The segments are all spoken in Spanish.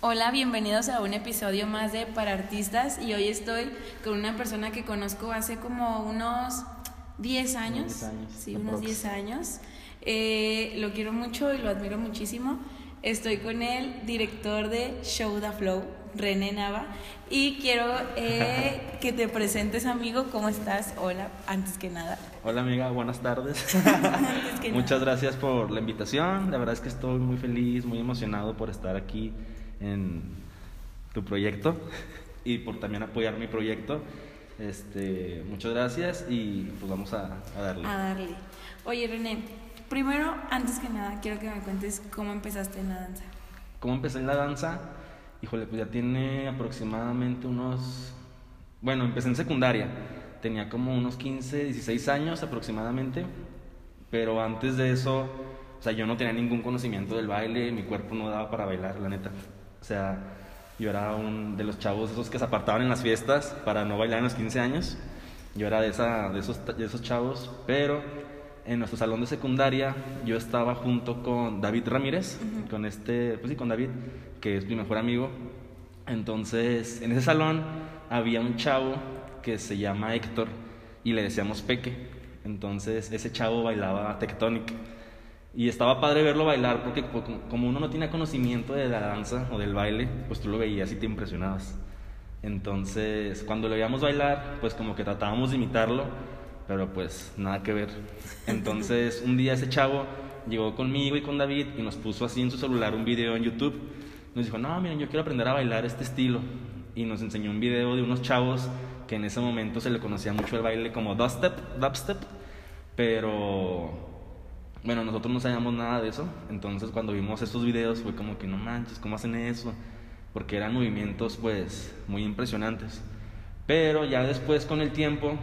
Hola, bienvenidos a un episodio más de Para Artistas y hoy estoy con una persona que conozco hace como unos 10 años. Sí, unos 10 años. Eh, lo quiero mucho y lo admiro muchísimo. Estoy con el director de Show the Flow, René Nava, y quiero eh, que te presentes, amigo. ¿Cómo estás? Hola, antes que nada. Hola, amiga, buenas tardes. Muchas gracias por la invitación. La verdad es que estoy muy feliz, muy emocionado por estar aquí en tu proyecto y por también apoyar mi proyecto. Este, muchas gracias y pues vamos a, darle. A darle. Oye, René, primero, antes que nada, quiero que me cuentes cómo empezaste en la danza. ¿Cómo empecé en la danza? Híjole, pues ya tiene aproximadamente unos... Bueno, empecé en secundaria. Tenía como unos 15, 16 años aproximadamente. Pero antes de eso, o sea, yo no tenía ningún conocimiento del baile, mi cuerpo no daba para bailar, la neta. O sea, yo era un de los chavos esos que se apartaban en las fiestas para no bailar en los 15 años. Yo era de, esa, de, esos, de esos chavos, pero en nuestro salón de secundaria yo estaba junto con David Ramírez, con este, pues sí, con David, que es mi mejor amigo. Entonces, en ese salón había un chavo que se llama Héctor y le decíamos Peque. Entonces, ese chavo bailaba tectonic. Y estaba padre verlo bailar porque como uno no tiene conocimiento de la danza o del baile, pues tú lo veías y te impresionabas. Entonces, cuando lo veíamos bailar, pues como que tratábamos de imitarlo, pero pues nada que ver. Entonces, un día ese chavo llegó conmigo y con David y nos puso así en su celular un video en YouTube. Nos dijo, no, miren, yo quiero aprender a bailar este estilo. Y nos enseñó un video de unos chavos que en ese momento se le conocía mucho el baile como dubstep, dubstep, pero bueno, nosotros no sabíamos nada de eso, entonces cuando vimos estos videos fue como que no manches, ¿cómo hacen eso? Porque eran movimientos pues muy impresionantes. Pero ya después con el tiempo,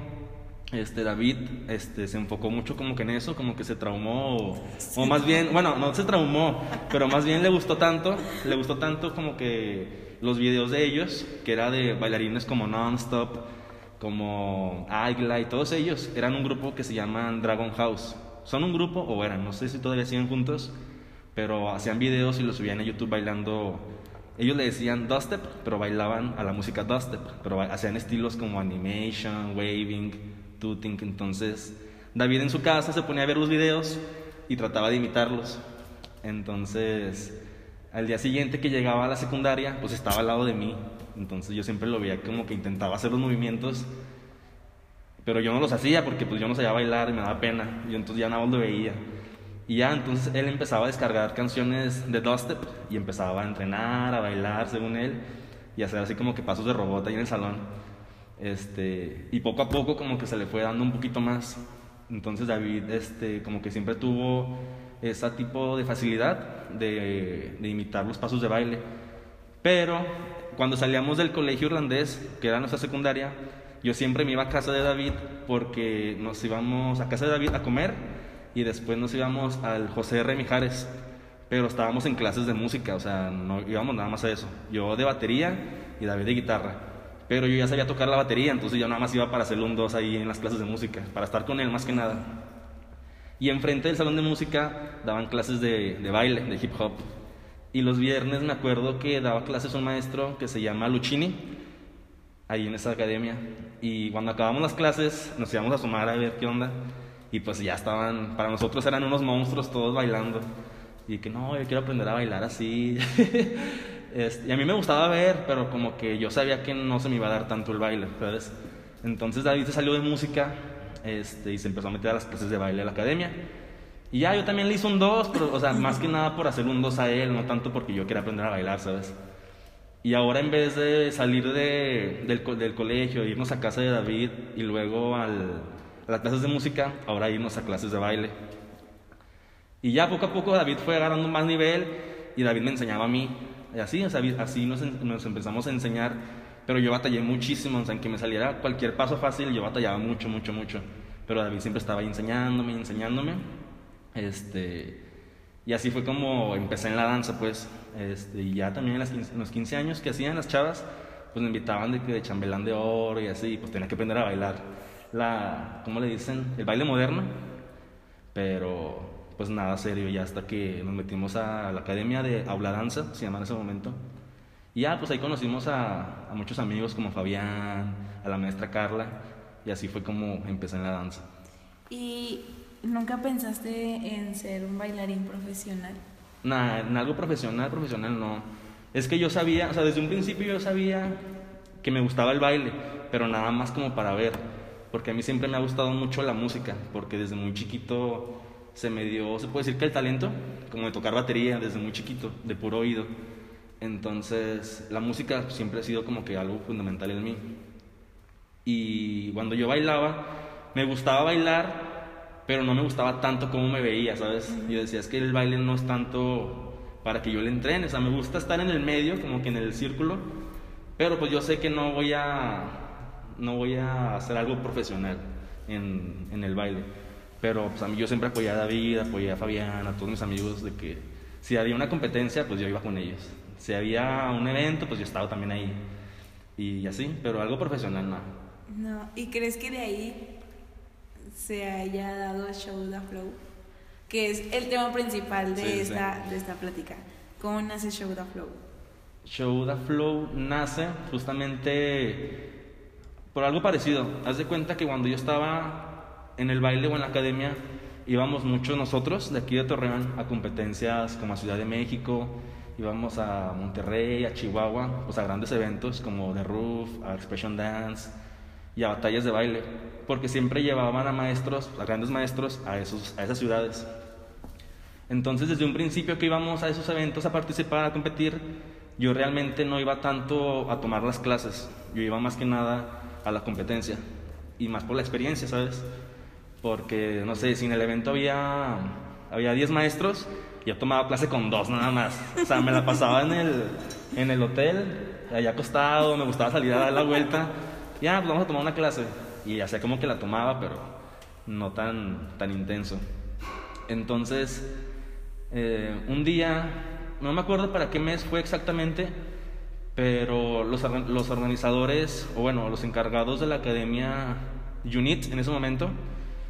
este David este, se enfocó mucho como que en eso, como que se traumó, o, o más bien, bueno, no se traumó, pero más bien le gustó tanto, le gustó tanto como que los videos de ellos, que era de bailarines como Nonstop, como Aigla y todos ellos, eran un grupo que se llaman Dragon House son un grupo, o eran, no sé si todavía siguen juntos, pero hacían videos y los subían a YouTube bailando. Ellos le decían dubstep, pero bailaban a la música dubstep, pero hacían estilos como animation, waving, tooting. Entonces, David en su casa se ponía a ver los videos y trataba de imitarlos. Entonces, al día siguiente que llegaba a la secundaria, pues estaba al lado de mí. Entonces yo siempre lo veía como que intentaba hacer los movimientos pero yo no los hacía porque pues yo no sabía bailar y me daba pena. Y entonces ya nada más lo veía. Y ya entonces él empezaba a descargar canciones de dubstep y empezaba a entrenar, a bailar según él y hacer así como que pasos de robot ahí en el salón. Este, y poco a poco como que se le fue dando un poquito más. Entonces David este, como que siempre tuvo ese tipo de facilidad de, de imitar los pasos de baile. Pero cuando salíamos del colegio irlandés, que era nuestra secundaria, yo siempre me iba a casa de David porque nos íbamos a casa de David a comer y después nos íbamos al José R. Mijares, pero estábamos en clases de música, o sea, no íbamos nada más a eso. Yo de batería y David de guitarra. Pero yo ya sabía tocar la batería, entonces yo nada más iba para hacer un dos ahí en las clases de música, para estar con él más que nada. Y enfrente del salón de música daban clases de, de baile, de hip hop. Y los viernes me acuerdo que daba clases un maestro que se llama Luchini, ahí en esa academia. Y cuando acabamos las clases, nos íbamos a sumar a ver qué onda. Y pues ya estaban, para nosotros eran unos monstruos todos bailando. Y que no, yo quiero aprender a bailar así. y a mí me gustaba ver, pero como que yo sabía que no se me iba a dar tanto el baile, ¿sabes? Entonces David se salió de música este, y se empezó a meter a las clases de baile a la academia. Y ya yo también le hice un dos, pero, o sea, más que nada por hacer un dos a él, no tanto porque yo quería aprender a bailar, ¿sabes? Y ahora en vez de salir de, del, del, colegio, irnos a casa de David y luego al, a las clases de música, ahora irnos a clases de baile. Y ya poco a poco David fue agarrando más nivel y David me enseñaba a mí. Y así, así nos, empezamos a enseñar. Pero yo batallé muchísimo, o sea, en que me saliera cualquier paso fácil, yo batallaba mucho, mucho, mucho. Pero David siempre estaba ahí enseñándome, enseñándome. Este, y así fue como empecé en la danza, pues. Este, y ya también en, los 15 años que hacían las chavas, pues me invitaban de, de chambelán de oro y así, pues tenía que aprender a bailar la, ¿cómo le dicen? El baile moderno, pero pues nada serio, ya hasta que nos metimos a la academia de Aula Danza, se llama en ese momento. Y ya, pues ahí conocimos a, a muchos amigos como Fabián, a la maestra Carla, y así fue como empecé en la danza. ¿Y nunca pensaste en ser un bailarín profesional? Nada, en algo profesional, profesional no. Es que yo sabía, o sea, desde un principio yo sabía que me gustaba el baile, pero nada más como para ver, porque a mí siempre me ha gustado mucho la música, porque desde muy chiquito se me dio, se puede decir que el talento, como de tocar batería desde muy chiquito, de puro oído. Entonces, la música siempre ha sido como que algo fundamental en mí. Y cuando yo bailaba, me gustaba bailar, pero no me gustaba tanto como me veía, ¿sabes? Yo decía, es que el baile no es tanto para que yo le entrene. O sea, me gusta estar en el medio, como que en el círculo, pero pues yo sé que no voy a, no voy a hacer algo profesional en, en el baile. Pero pues a mí yo siempre apoyé a David, apoyé a Fabián, a todos mis amigos, de que si había una competencia, pues yo iba con ellos. Si había un evento, pues yo estaba también ahí. Y así, pero algo profesional no. No, ¿y crees que de ahí se haya dado Show the Flow? que es el tema principal de, esta, de esta plática. ¿Cómo nace Show the Flow? Show the Flow nace justamente por algo parecido. Haz de cuenta que cuando yo estaba en el baile o en la academia, íbamos muchos nosotros de aquí de Torreón a competencias como a Ciudad de México, íbamos a Monterrey, a Chihuahua, pues a grandes eventos como The Roof, a Expression Dance y a batallas de baile, porque siempre llevaban a maestros, a grandes maestros, a, esos, a esas ciudades. Entonces, desde un principio que íbamos a esos eventos a participar, a competir, yo realmente no iba tanto a tomar las clases, yo iba más que nada a la competencia y más por la experiencia, ¿sabes? Porque, no sé, si en el evento había, había 10 maestros, yo tomaba clase con dos nada más. O sea, me la pasaba en el, en el hotel, allá acostado, me gustaba salir a dar la vuelta ya, pues vamos a tomar una clase. Y hacía como que la tomaba, pero no tan, tan intenso. Entonces, eh, un día, no me acuerdo para qué mes fue exactamente, pero los, los organizadores, o bueno, los encargados de la academia UNIT en ese momento,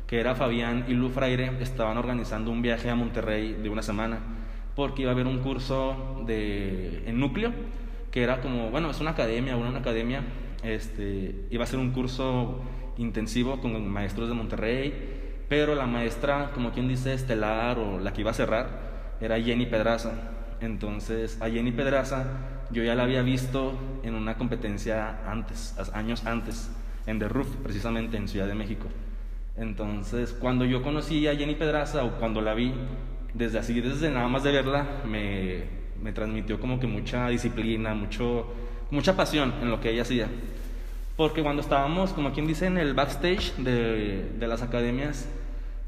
que era Fabián y Lu Fraire, estaban organizando un viaje a Monterrey de una semana, porque iba a haber un curso de, en núcleo, que era como, bueno, es una academia, una academia este, iba a ser un curso intensivo con maestros de Monterrey, pero la maestra, como quien dice, estelar o la que iba a cerrar, era Jenny Pedraza. Entonces, a Jenny Pedraza yo ya la había visto en una competencia antes, años antes, en The Roof, precisamente en Ciudad de México. Entonces, cuando yo conocí a Jenny Pedraza o cuando la vi, desde así, desde nada más de verla, me, me transmitió como que mucha disciplina, mucho, mucha pasión en lo que ella hacía. Porque cuando estábamos, como quien dice, en el backstage de, de las academias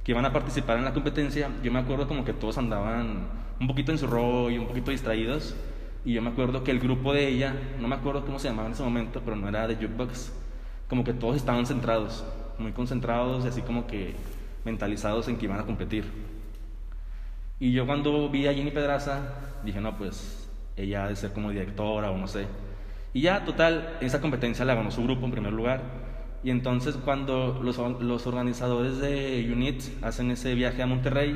que iban a participar en la competencia, yo me acuerdo como que todos andaban un poquito en su rollo, un poquito distraídos. Y yo me acuerdo que el grupo de ella, no me acuerdo cómo se llamaba en ese momento, pero no era de Jukebox, como que todos estaban centrados, muy concentrados y así como que mentalizados en que iban a competir. Y yo cuando vi a Jenny Pedraza, dije, no, pues ella ha de ser como directora o no sé. Y ya, total, esa competencia la ganó su grupo en primer lugar. Y entonces cuando los, los organizadores de UNIT hacen ese viaje a Monterrey,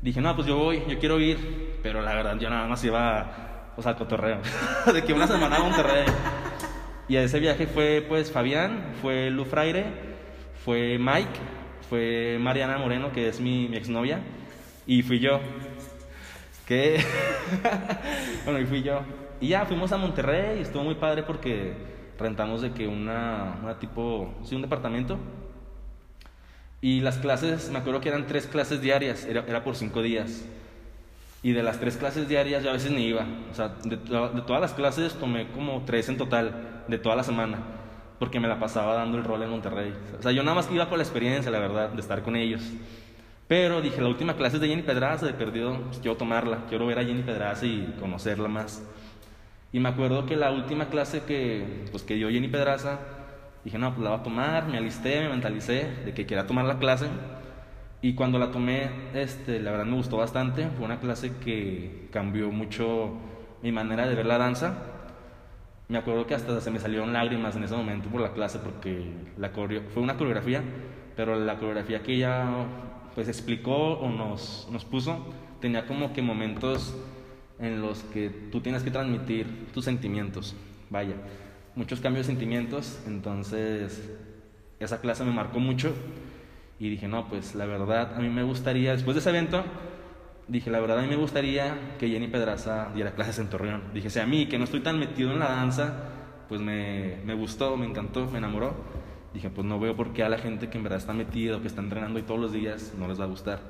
dije, no, pues yo voy, yo quiero ir. Pero la verdad, yo nada más iba, o sea, al cotorreo. de que una semana a Monterrey. Y a ese viaje fue, pues, Fabián, fue Lu Fraire, fue Mike, fue Mariana Moreno, que es mi, mi exnovia, y fui yo. Que... bueno, y fui yo. Y ya fuimos a Monterrey y estuvo muy padre porque rentamos de que una, tipo, sí, un departamento. Y las clases, me acuerdo que eran tres clases diarias, era, era por cinco días. Y de las tres clases diarias yo a veces ni iba. O sea, de, todas las clases tomé como tres en total, de toda la semana, porque me la pasaba dando el rol en Monterrey. O sea, yo nada más iba por la experiencia, la verdad, de estar con ellos. Pero dije, la última clase es de Jenny Pedraza, de perdido, pues quiero tomarla, quiero ver a Jenny Pedraza y conocerla más. Y me acuerdo que la última clase que, pues, que dio Jenny Pedraza, dije, no, pues la voy a tomar, me alisté, me mentalicé de que quería tomar la clase. Y cuando la tomé, este, la verdad me gustó bastante. Fue una clase que cambió mucho mi manera de ver la danza. Me acuerdo que hasta se me salieron lágrimas en ese momento por la clase porque la fue una coreografía, pero la coreografía que ella pues explicó o nos, nos puso tenía como que momentos en los que tú tienes que transmitir tus sentimientos, vaya, muchos cambios de sentimientos, entonces esa clase me marcó mucho y dije, no, pues la verdad a mí me gustaría, después de ese evento, dije, la verdad a mí me gustaría que Jenny Pedraza diera clases en Torreón. Dije, si a mí, que no estoy tan metido en la danza, pues me, me gustó, me encantó, me enamoró. Dije, pues no veo por qué a la gente que en verdad está metido, que está entrenando y todos los días, no les va a gustar.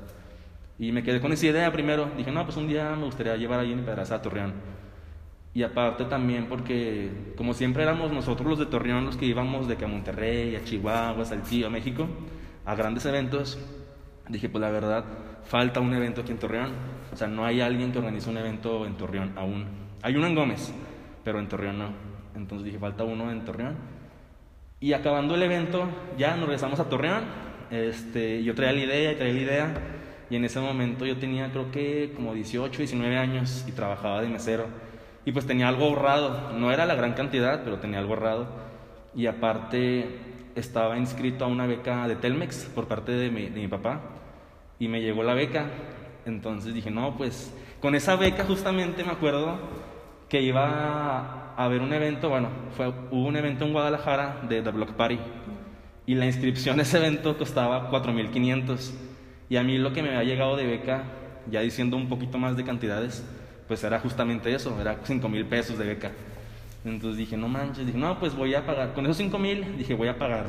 Y me quedé con esa idea primero. Dije, no, pues un día me gustaría llevar a Jenny Pedraza a Torreón. Y aparte también porque, como siempre éramos nosotros los de Torreón los que íbamos de que a Monterrey, a Chihuahua, a Saltillo, a México, a grandes eventos, dije, pues la verdad, falta un evento aquí en Torreón. O sea, no hay alguien que organice un evento en Torreón aún. Hay uno en Gómez, pero en Torreón no. Entonces dije, falta uno en Torreón. Y acabando el evento, ya nos regresamos a Torreón. Este, yo traía la idea y traía la idea. Y en ese momento yo tenía creo que como 18, 19 años y trabajaba de mesero. Y pues tenía algo ahorrado. No era la gran cantidad, pero tenía algo ahorrado. Y aparte estaba inscrito a una beca de Telmex por parte de mi, de mi papá y me llegó la beca. Entonces dije, no, pues con esa beca justamente me acuerdo que iba a haber un evento, bueno, fue, hubo un evento en Guadalajara de The Block Party y la inscripción a ese evento costaba 4.500 y a mí lo que me había llegado de beca, ya diciendo un poquito más de cantidades, pues era justamente eso, era 5.000 pesos de beca. Entonces dije, no manches, dije, no, pues voy a pagar, con esos 5.000 dije, voy a pagar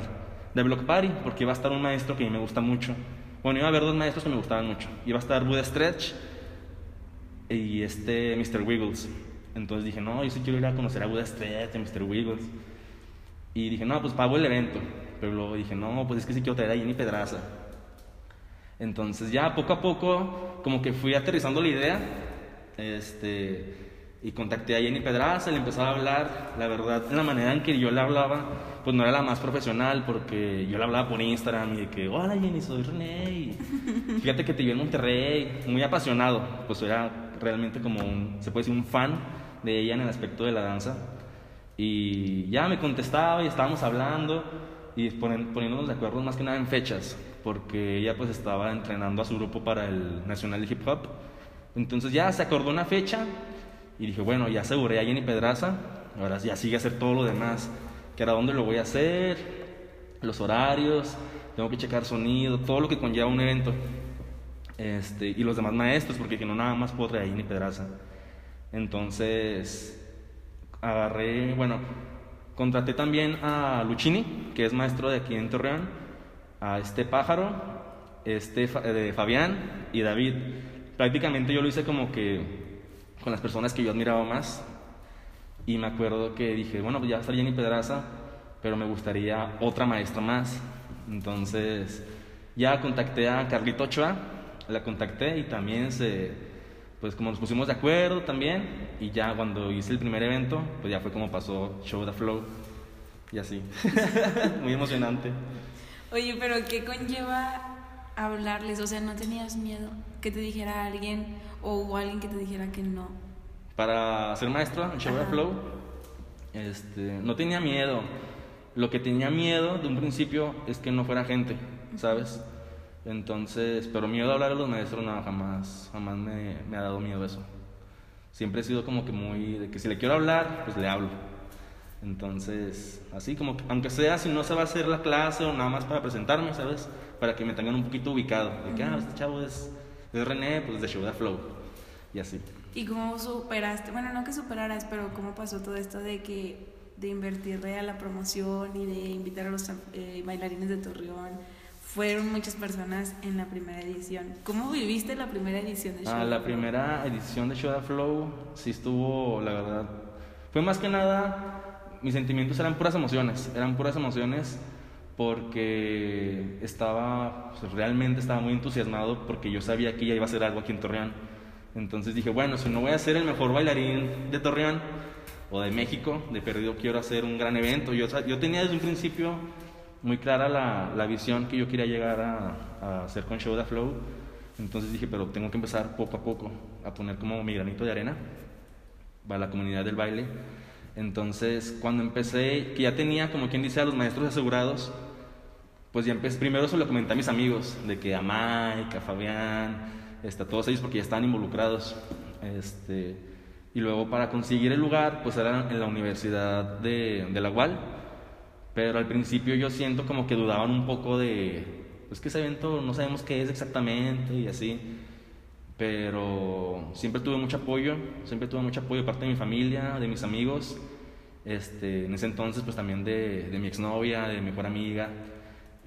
The Block Party porque va a estar un maestro que a mí me gusta mucho bueno, iba a haber dos maestros que me gustaban mucho. Iba a estar Buda Stretch y este Mr. Wiggles. Entonces dije, no, yo sí quiero ir a conocer a Buda Stretch, a Mr. Wiggles. Y dije, no, pues pago el evento. Pero luego dije, no, pues es que sí quiero traer a Jenny Pedraza. Entonces ya poco a poco, como que fui aterrizando la idea. Este, y contacté a Jenny Pedraza, le empezaba a hablar. La verdad, la manera en que yo le hablaba, pues no era la más profesional, porque yo le hablaba por Instagram y de que, hola Jenny, soy René. fíjate que te vi en Monterrey, muy apasionado. Pues era realmente como un, se puede decir, un fan de ella en el aspecto de la danza. Y ya me contestaba y estábamos hablando y poniéndonos de acuerdo más que nada en fechas, porque ella pues estaba entrenando a su grupo para el Nacional de Hip Hop. Entonces ya se acordó una fecha y dije, bueno, ya aseguré a Jenny Pedraza, ahora ya sigue hacer todo lo demás, que era dónde lo voy a hacer, los horarios, tengo que checar sonido, todo lo que conlleva un evento. Este, y los demás maestros, porque no nada más puedo traer a Jenny Pedraza. Entonces, agarré, bueno, contraté también a Luchini, que es maestro de aquí en Torreón, a este pájaro, este de Fabián y David. Prácticamente yo lo hice como que con las personas que yo admiraba más. Y me acuerdo que dije, bueno, pues ya está Jenny Pedraza, pero me gustaría otra maestra más. Entonces ya contacté a Carlito Ochoa, la contacté y también se, pues como nos pusimos de acuerdo también, y ya cuando hice el primer evento, pues ya fue como pasó Show the Flow y así. Muy emocionante. Oye, pero ¿qué conlleva hablarles? O sea, ¿no tenías miedo que te dijera alguien o hubo alguien que te dijera que no? Para ser maestro en Show Flow, este, no tenía miedo. Lo que tenía miedo de un principio es que no fuera gente, ¿sabes? Entonces, pero miedo a hablar a los maestros, no, jamás, jamás me, me ha dado miedo eso. Siempre he sido como que muy, de que si le quiero hablar, pues le hablo. Entonces, así como que, aunque sea si no se va a hacer la clase o nada más para presentarme, ¿sabes? Para que me tengan un poquito ubicado. De que, ah, este chavo es es René, pues de the Flow. Y así. ¿Y cómo superaste? Bueno, no que superaras, pero cómo pasó todo esto de que de invertirle a la promoción y de invitar a los eh, bailarines de Torreón? Fueron muchas personas en la primera edición. ¿Cómo viviste la primera edición de Show? Ah, la primera edición de Show the Flow sí estuvo, la verdad. Fue más que nada, mis sentimientos eran puras emociones, eran puras emociones porque estaba, pues, realmente estaba muy entusiasmado porque yo sabía que ya iba a hacer algo aquí en Torreón. Entonces dije, bueno, si no voy a ser el mejor bailarín de Torreón o de México, de perdido quiero hacer un gran evento. Yo, yo tenía desde un principio muy clara la, la visión que yo quería llegar a, a, hacer con Show the Flow. Entonces dije, pero tengo que empezar poco a poco a poner como mi granito de arena para la comunidad del baile. Entonces, cuando empecé, que ya tenía, como quien dice, a los maestros asegurados, pues ya empecé, primero se lo comenté a mis amigos, de que a Mike, a Fabián, este, a todos ellos, porque ya estaban involucrados. Este, y luego para conseguir el lugar, pues era en la Universidad de, de la UAL. Pero al principio yo siento como que dudaban un poco de, pues que ese evento no sabemos qué es exactamente y así. Pero siempre tuve mucho apoyo, siempre tuve mucho apoyo de parte de mi familia, de mis amigos. Este, en ese entonces pues también de, de mi exnovia, de mi mejor amiga.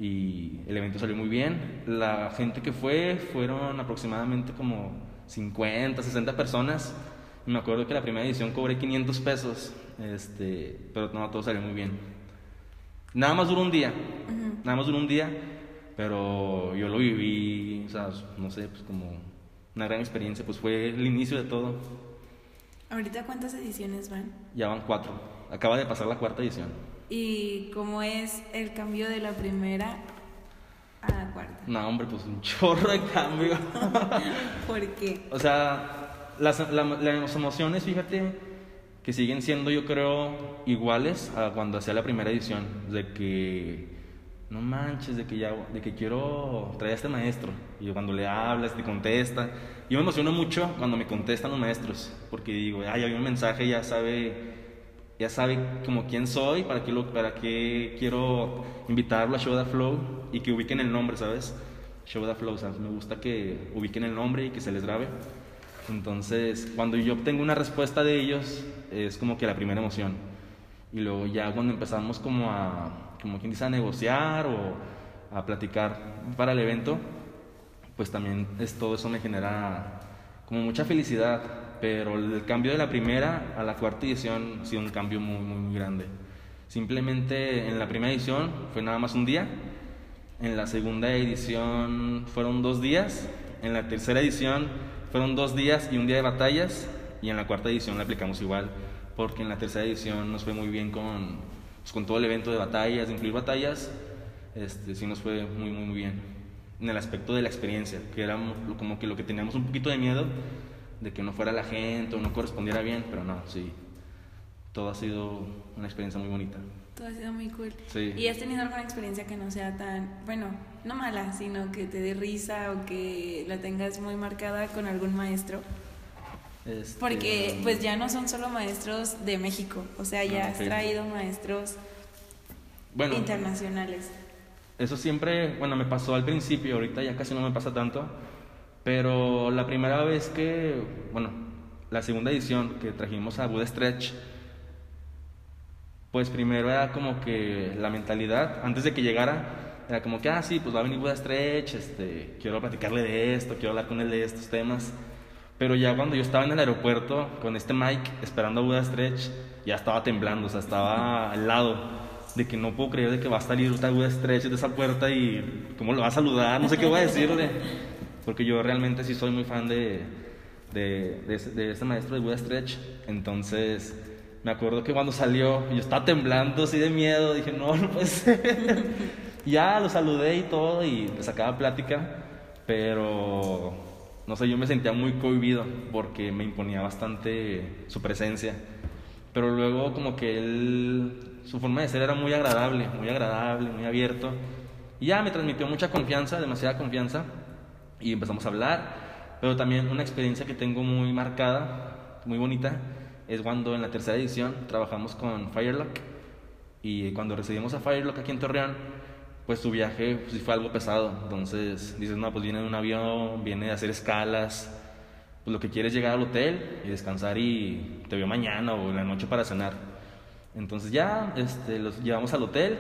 Y el evento salió muy bien. La gente que fue fueron aproximadamente como 50, 60 personas. me acuerdo que la primera edición cobré 500 pesos, este, pero no, todo salió muy bien. Nada más duró un día, nada más duró un día, pero yo lo viví, o sea, no sé, pues como una gran experiencia, pues fue el inicio de todo. ¿Ahorita cuántas ediciones van? Ya van cuatro, acaba de pasar la cuarta edición. ¿Y cómo es el cambio de la primera a la cuarta? No, hombre, pues un chorro de cambio. ¿Por qué? O sea, las, las emociones, fíjate, que siguen siendo, yo creo, iguales a cuando hacía la primera edición. De que, no manches, de que ya, de que quiero traer a este maestro. Y cuando le hablas, te contesta. Yo me emociono mucho cuando me contestan los maestros, porque digo, ay, hay un mensaje, ya sabe ya sabe como quién soy, para qué, lo, para qué quiero invitarlo a Show the Flow y que ubiquen el nombre, ¿sabes? Show the Flow, ¿sabes? Me gusta que ubiquen el nombre y que se les grabe. Entonces, cuando yo obtengo una respuesta de ellos, es como que la primera emoción. Y luego ya cuando empezamos como a, como quien dice, a negociar o a platicar para el evento, pues también es, todo eso me genera como mucha felicidad pero el cambio de la primera a la cuarta edición ha sido un cambio muy, muy, grande. Simplemente en la primera edición fue nada más un día, en la segunda edición fueron dos días, en la tercera edición fueron dos días y un día de batallas, y en la cuarta edición la aplicamos igual, porque en la tercera edición nos fue muy bien con, pues, con todo el evento de batallas, de incluir batallas, este, sí nos fue muy, muy, muy bien. En el aspecto de la experiencia, que era como que lo que teníamos un poquito de miedo, de que no fuera la gente o no correspondiera bien, pero no, sí. Todo ha sido una experiencia muy bonita. Todo ha sido muy cool. Sí. ¿Y has tenido alguna experiencia que no sea tan, bueno, no mala, sino que te dé risa o que la tengas muy marcada con algún maestro? Este, Porque pues ya no son solo maestros de México, o sea, ya has traído maestros bueno, internacionales. Eso siempre, bueno, me pasó al principio, ahorita ya casi no me pasa tanto pero la primera vez que, bueno, la segunda edición que trajimos a Buda Stretch, pues primero era como que la mentalidad, antes de que llegara, era como que, ah, sí, pues va a venir Buda Stretch, este, quiero platicarle de esto, quiero hablar con él de estos temas. Pero ya cuando yo estaba en el aeropuerto con este Mike esperando a Buda Stretch, ya estaba temblando, o sea, estaba al lado de que no puedo creer de que va a salir Buda Stretch de esa puerta y cómo lo va a saludar, no sé qué voy a decirle porque yo realmente sí soy muy fan de, de, de, este maestro de Buda Stretch. Entonces, me acuerdo que cuando salió, yo estaba temblando así de miedo, dije, no, no puede ser. ya lo saludé y todo, y le sacaba plática, pero no sé, yo me sentía muy cohibido porque me imponía bastante su presencia. Pero luego, como que él, su forma de ser era muy agradable, muy agradable, muy abierto. Y ya me transmitió mucha confianza, demasiada confianza y empezamos a hablar. Pero también una experiencia que tengo muy marcada, muy bonita, es cuando en la tercera edición trabajamos con Firelock y cuando recibimos a Firelock aquí en Torreón, pues su viaje pues, fue algo pesado. Entonces dices, no, pues viene de un avión, viene de hacer escalas, pues lo que quiere es llegar al hotel y descansar y te veo mañana o en la noche para cenar. Entonces ya este, los llevamos al hotel,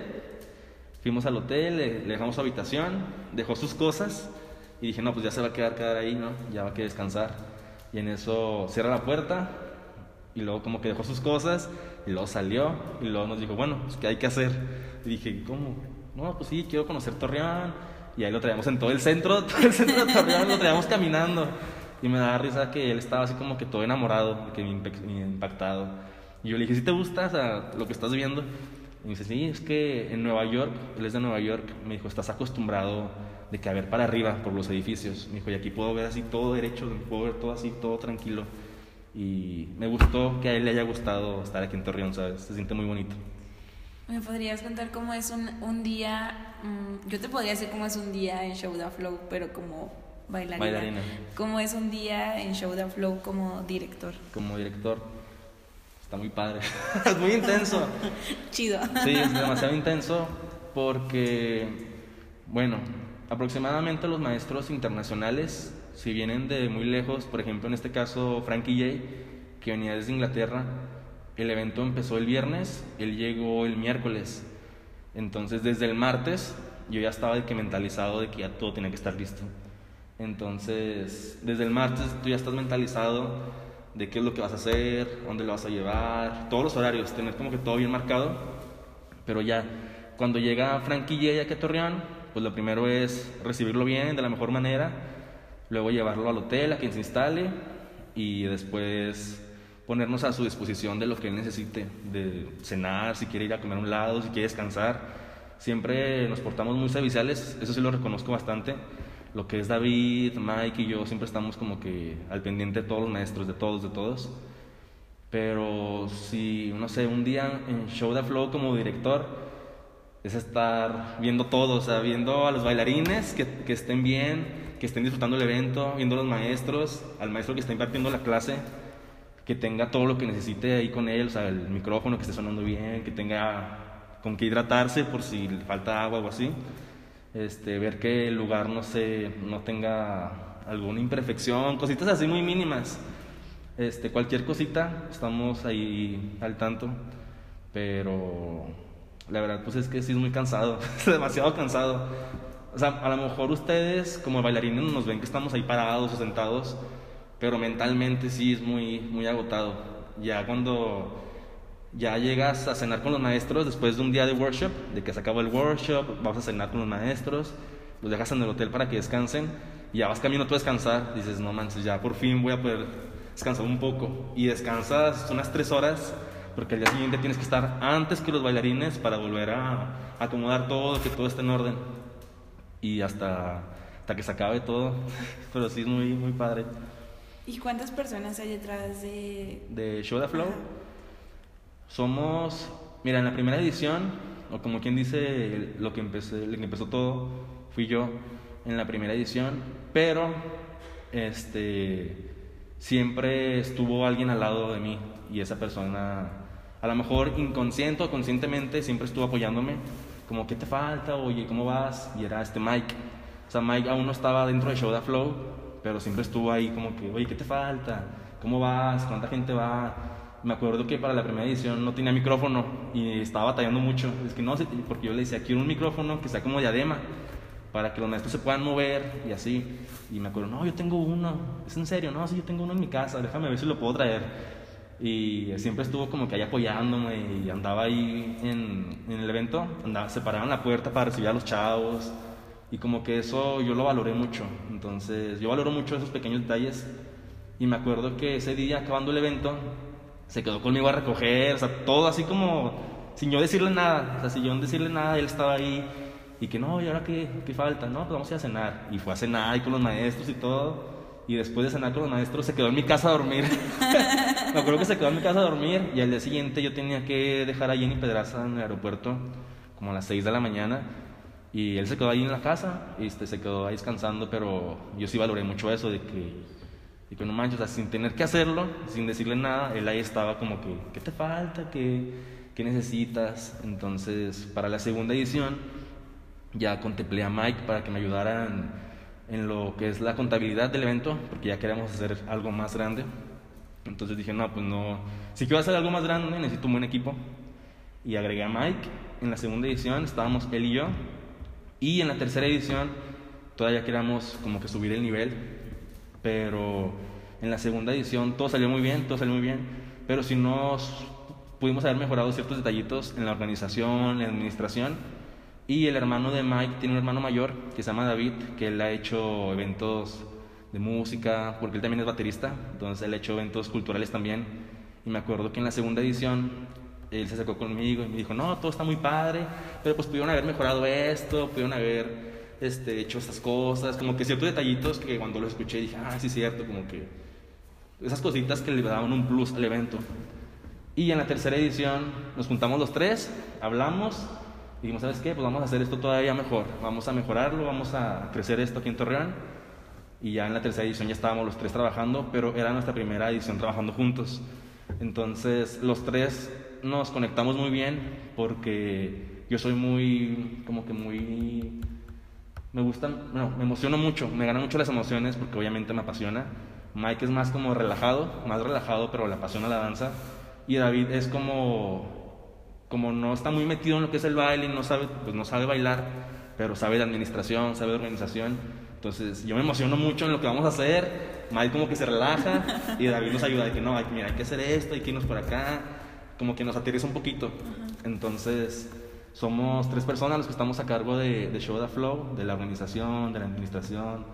fuimos al hotel, le, le dejamos su habitación, dejó sus cosas y dije, no, pues ya se va a quedar, quedar ahí, ¿no? Ya va a querer descansar. Y en eso cierra la puerta y luego como que dejó sus cosas y luego salió y luego nos dijo, bueno, pues ¿qué hay que hacer? Y dije, ¿cómo? No, pues sí, quiero conocer Torreón. Y ahí lo traíamos en todo el centro, todo el centro de Torreón, lo traíamos caminando. Y me da risa que él estaba así como que todo enamorado, que impactado. Y yo le dije, ¿sí te gusta lo que estás viendo? Y me dice, sí, es que en Nueva York, él es de Nueva York, me dijo, estás acostumbrado de que a ver para arriba por los edificios. Me dijo, y aquí puedo ver así todo derecho, puedo ver todo así, todo tranquilo. Y me gustó que a él le haya gustado estar aquí en Torreón, ¿sabes? Se siente muy bonito. ¿Me podrías contar cómo es un, un día? Mm, yo te podría decir cómo es un día en Show the Flow, pero como bailarina. Bailarina. ¿Cómo es un día en Show the Flow como director? Como director, está muy padre. es muy intenso. Chido. Sí, es demasiado intenso porque, bueno, aproximadamente los maestros internacionales, si vienen de muy lejos, por ejemplo en este caso Frankie J, que venía desde Inglaterra, el evento empezó el viernes, él llegó el miércoles. Entonces, desde el martes, yo ya estaba de que mentalizado de que ya todo tenía que estar listo. Entonces, desde el martes tú ya estás mentalizado de qué es lo que vas a hacer, dónde lo vas a llevar, todos los horarios, tener como que todo bien marcado. Pero ya, cuando llega Frankie J aquí a Torreón, pues lo primero es recibirlo bien, de la mejor manera, luego llevarlo al hotel a quien se instale y después ponernos a su disposición de lo que él necesite, de cenar, si quiere ir a comer a un lado, si quiere descansar. Siempre nos portamos muy serviciales, eso sí lo reconozco bastante. Lo que es David, Mike y yo siempre estamos como que al pendiente de todos los maestros, de todos, de todos. Pero si, no sé, un día en Show the Flow como director, es estar viendo todo, o sea, viendo a los bailarines que, que estén bien, que estén disfrutando el evento, viendo a los maestros, al maestro que está impartiendo la clase que tenga todo lo que necesite ahí con él, o sea, el micrófono que esté sonando bien, que tenga con que hidratarse por si le falta agua o así. Este, ver que el lugar no se no tenga alguna imperfección, cositas así muy mínimas. Este, cualquier cosita, estamos ahí al tanto, pero la verdad pues es que sí es muy cansado, es demasiado cansado. O sea, a lo mejor ustedes como bailarines nos ven que estamos ahí parados o sentados, pero mentalmente sí es muy, muy agotado. Ya cuando ya llegas a cenar con los maestros después de un día de workshop, de que se acabó el workshop, vas a cenar con los maestros, los dejas en el hotel para que descansen, y ya vas camino tú a descansar, dices, no manches, ya por fin voy a poder descansar un poco. Y descansas unas tres horas, porque al día siguiente tienes que estar antes que los bailarines para volver a acomodar todo, que todo esté en orden. Y hasta, hasta que se acabe todo, pero sí es muy, muy padre. ¿Y cuántas personas hay detrás de...? De Show the Flow. Somos, mira, en la primera edición, o como quien dice, lo que, empecé, lo que empezó todo, fui yo en la primera edición, pero este, siempre estuvo alguien al lado de mí y esa persona, a lo mejor inconsciente o conscientemente, siempre estuvo apoyándome, como, ¿qué te falta? Oye, ¿cómo vas? Y era este Mike. O sea, Mike aún no estaba dentro de Show the Flow, pero siempre estuvo ahí como que, oye, ¿qué te falta? ¿Cómo vas? ¿Cuánta gente va? Me acuerdo que para la primera edición no tenía micrófono y estaba batallando mucho. Es que no porque yo le decía, quiero un micrófono que sea como diadema, para que los maestros se puedan mover y así. Y me acuerdo, no, yo tengo uno, es en serio, no, sí, yo tengo uno en mi casa, déjame ver si lo puedo traer. Y siempre estuvo como que ahí apoyándome y andaba ahí en, en el evento, andaba, se paraban la puerta para recibir a los chavos y como que eso yo lo valoré mucho. Entonces, yo valoro mucho esos pequeños detalles. Y me acuerdo que ese día, acabando el evento, se quedó conmigo a recoger, o sea, todo así como sin yo decirle nada. O sea, sin yo decirle nada, él estaba ahí. Y que no, ¿y ahora qué, qué falta? No, pues vamos a ir a cenar. Y fue a cenar ahí con los maestros y todo. Y después de cenar con los maestros, se quedó en mi casa a dormir. me acuerdo que se quedó en mi casa a dormir. Y al día siguiente yo tenía que dejar a Jenny Pedraza en el aeropuerto, como a las 6 de la mañana. Y él se quedó ahí en la casa, y este, se quedó ahí descansando, pero yo sí valoré mucho eso de que, de que no manches, sin tener que hacerlo, sin decirle nada, él ahí estaba como que, ¿qué te falta? ¿Qué, qué necesitas? Entonces, para la segunda edición, ya contemplé a Mike para que me ayudaran en lo que es la contabilidad del evento, porque ya queríamos hacer algo más grande. Entonces dije, no, pues no, si quiero hacer algo más grande, necesito un buen equipo. Y agregué a Mike. En la segunda edición estábamos él y yo, y en la tercera edición todavía queríamos como que subir el nivel, pero en la segunda edición todo salió muy bien, todo salió muy bien, pero si nos pudimos haber mejorado ciertos detallitos en la organización, en la administración, y el hermano de Mike tiene un hermano mayor que se llama David, que él ha hecho eventos de música, porque él también es baterista, entonces él ha hecho eventos culturales también, y me acuerdo que en la segunda edición él se acercó conmigo y me dijo, no, todo está muy padre, pero pues pudieron haber mejorado esto, pudieron haber este, hecho estas cosas, como que ciertos detallitos que cuando lo escuché dije, ah, sí es cierto, como que esas cositas que le daban un plus al evento. Y en la tercera edición nos juntamos los tres, hablamos y dijimos, ¿sabes qué? Pues vamos a hacer esto todavía mejor, vamos a mejorarlo, vamos a crecer esto aquí en Torreón. Y ya en la tercera edición ya estábamos los tres trabajando, pero era nuestra primera edición trabajando juntos. Entonces los tres nos conectamos muy bien porque yo soy muy, como que muy, me gusta, no, me emociono mucho, me ganan mucho las emociones porque obviamente me apasiona. Mike es más como relajado, más relajado, pero le apasiona la danza. Y David es como, como no está muy metido en lo que es el baile, no sabe, pues no sabe bailar, pero sabe de administración, sabe de organización. Entonces yo me emociono mucho en lo que vamos a hacer. Mike como que se relaja y David nos ayuda de que no, hay, mira, hay que hacer esto, hay que irnos por acá. Como que nos aterriza un poquito. Entonces somos tres personas los que estestamos a cargo de, de Show the Flow, de la organización, de la administración,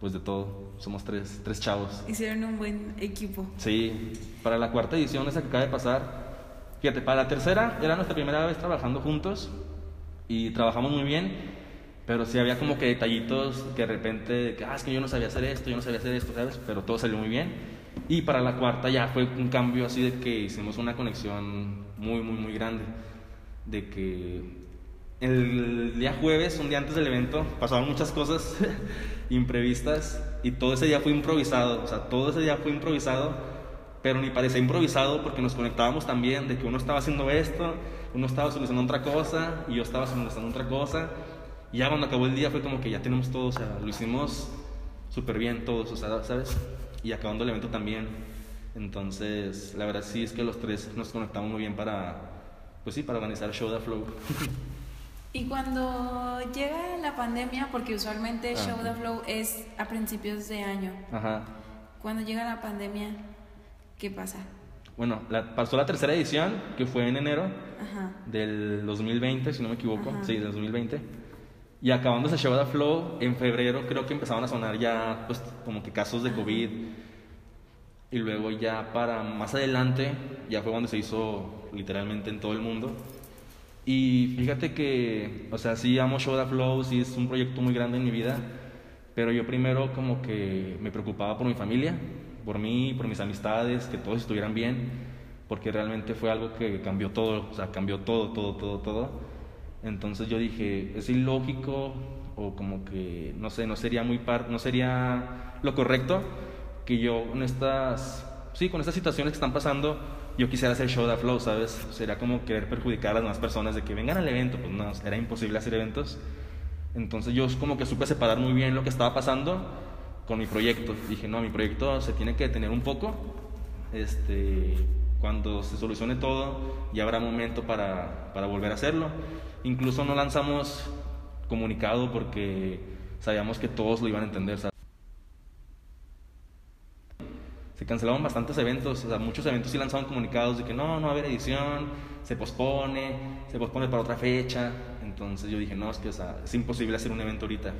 pues de todo. Somos tres, tres chavos. Hicieron un buen equipo. Sí, para la cuarta edición, esa que acaba de pasar. Fíjate, para la tercera era nuestra primera vez trabajando juntos y trabajamos muy bien, pero sí había como que detallitos que de repente, que, ah, es que yo no sabía hacer esto, yo no sabía hacer esto, ¿sabes? Pero todo salió muy bien. Y para la cuarta ya fue un cambio así de que hicimos una conexión muy, muy, muy grande. De que el día jueves, un día antes del evento, pasaron muchas cosas imprevistas y todo ese día fue improvisado, o sea, todo ese día fue improvisado, pero ni parecía improvisado porque nos conectábamos también de que uno estaba haciendo esto, uno estaba solucionando otra cosa y yo estaba solucionando otra cosa. Y ya cuando acabó el día fue como que ya tenemos todo, o sea, lo hicimos súper bien todos, o sea, ¿sabes? Y acabando el evento también. Entonces, la verdad sí es que los tres nos conectamos muy bien para, pues sí, para organizar show de Flow. Y cuando llega la pandemia, porque usualmente Show the Flow es a principios de año. Ajá. Cuando llega la pandemia, ¿qué pasa? Bueno, la, pasó la tercera edición, que fue en enero Ajá. del 2020, si no me equivoco. Ajá. Sí, del 2020. Y acabando ese show de Flow, en febrero creo que empezaban a sonar ya, pues, como que casos de COVID. Y luego ya para más adelante, ya fue cuando se hizo literalmente en todo el mundo. Y fíjate que, o sea, sí amo the Flow, sí es un proyecto muy grande en mi vida, pero yo primero como que me preocupaba por mi familia, por mí, por mis amistades, que todos estuvieran bien, porque realmente fue algo que cambió todo, o sea, cambió todo, todo, todo, todo. Entonces yo dije, es ilógico o como que, no sé, no sería muy par, no sería lo correcto que yo con estas, sí, con estas situaciones que están pasando, yo quisiera hacer show de flow, ¿sabes? Sería como querer perjudicar a las demás personas de que vengan al evento, pues no, era imposible hacer eventos. Entonces yo como que supe separar muy bien lo que estaba pasando con mi proyecto. Dije, no, mi proyecto se tiene que detener un poco. Este, cuando se solucione todo, ya habrá momento para, para volver a hacerlo. Incluso no lanzamos comunicado porque sabíamos que todos lo iban a entender. ¿sabes? Se cancelaron bastantes eventos, o sea, muchos eventos sí lanzaron comunicados de que no, no va a haber edición, se pospone, se pospone para otra fecha. Entonces yo dije, no, es que o sea, es imposible hacer un evento ahorita.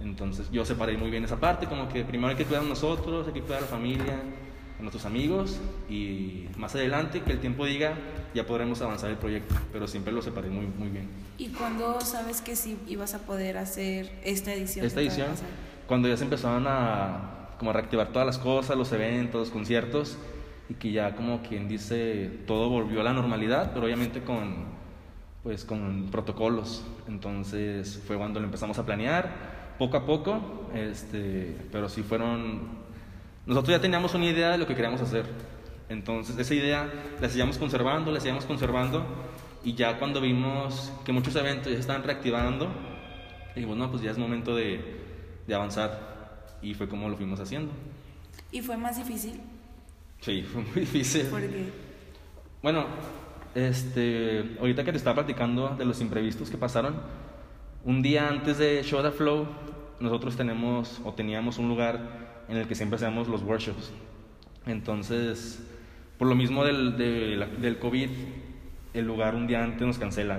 Entonces yo separé muy bien esa parte, como que primero hay que cuidar a nosotros, hay que cuidar a la familia, a nuestros amigos y más adelante que el tiempo diga ya podremos avanzar el proyecto, pero siempre lo separé muy, muy bien. ¿Y cuándo sabes que sí ibas a poder hacer esta edición? Esta edición, cuando ya se empezaron a como reactivar todas las cosas, los eventos, conciertos, y que ya como quien dice, todo volvió a la normalidad, pero obviamente con, pues, con protocolos. Entonces fue cuando lo empezamos a planear, poco a poco, este, pero sí fueron... Nosotros ya teníamos una idea de lo que queríamos hacer. Entonces esa idea la seguíamos conservando, la seguíamos conservando, y ya cuando vimos que muchos eventos ya se estaban reactivando, dijimos, no, pues ya es momento de, de avanzar. Y fue como lo fuimos haciendo. ¿Y fue más difícil? Sí, fue muy difícil. ¿Por qué? Bueno, este, ahorita que te estaba platicando de los imprevistos que pasaron, un día antes de Show the Flow, nosotros tenemos o teníamos un lugar en el que siempre hacemos los workshops. Entonces, por lo mismo del, de la- del COVID, el lugar un día antes nos cancela.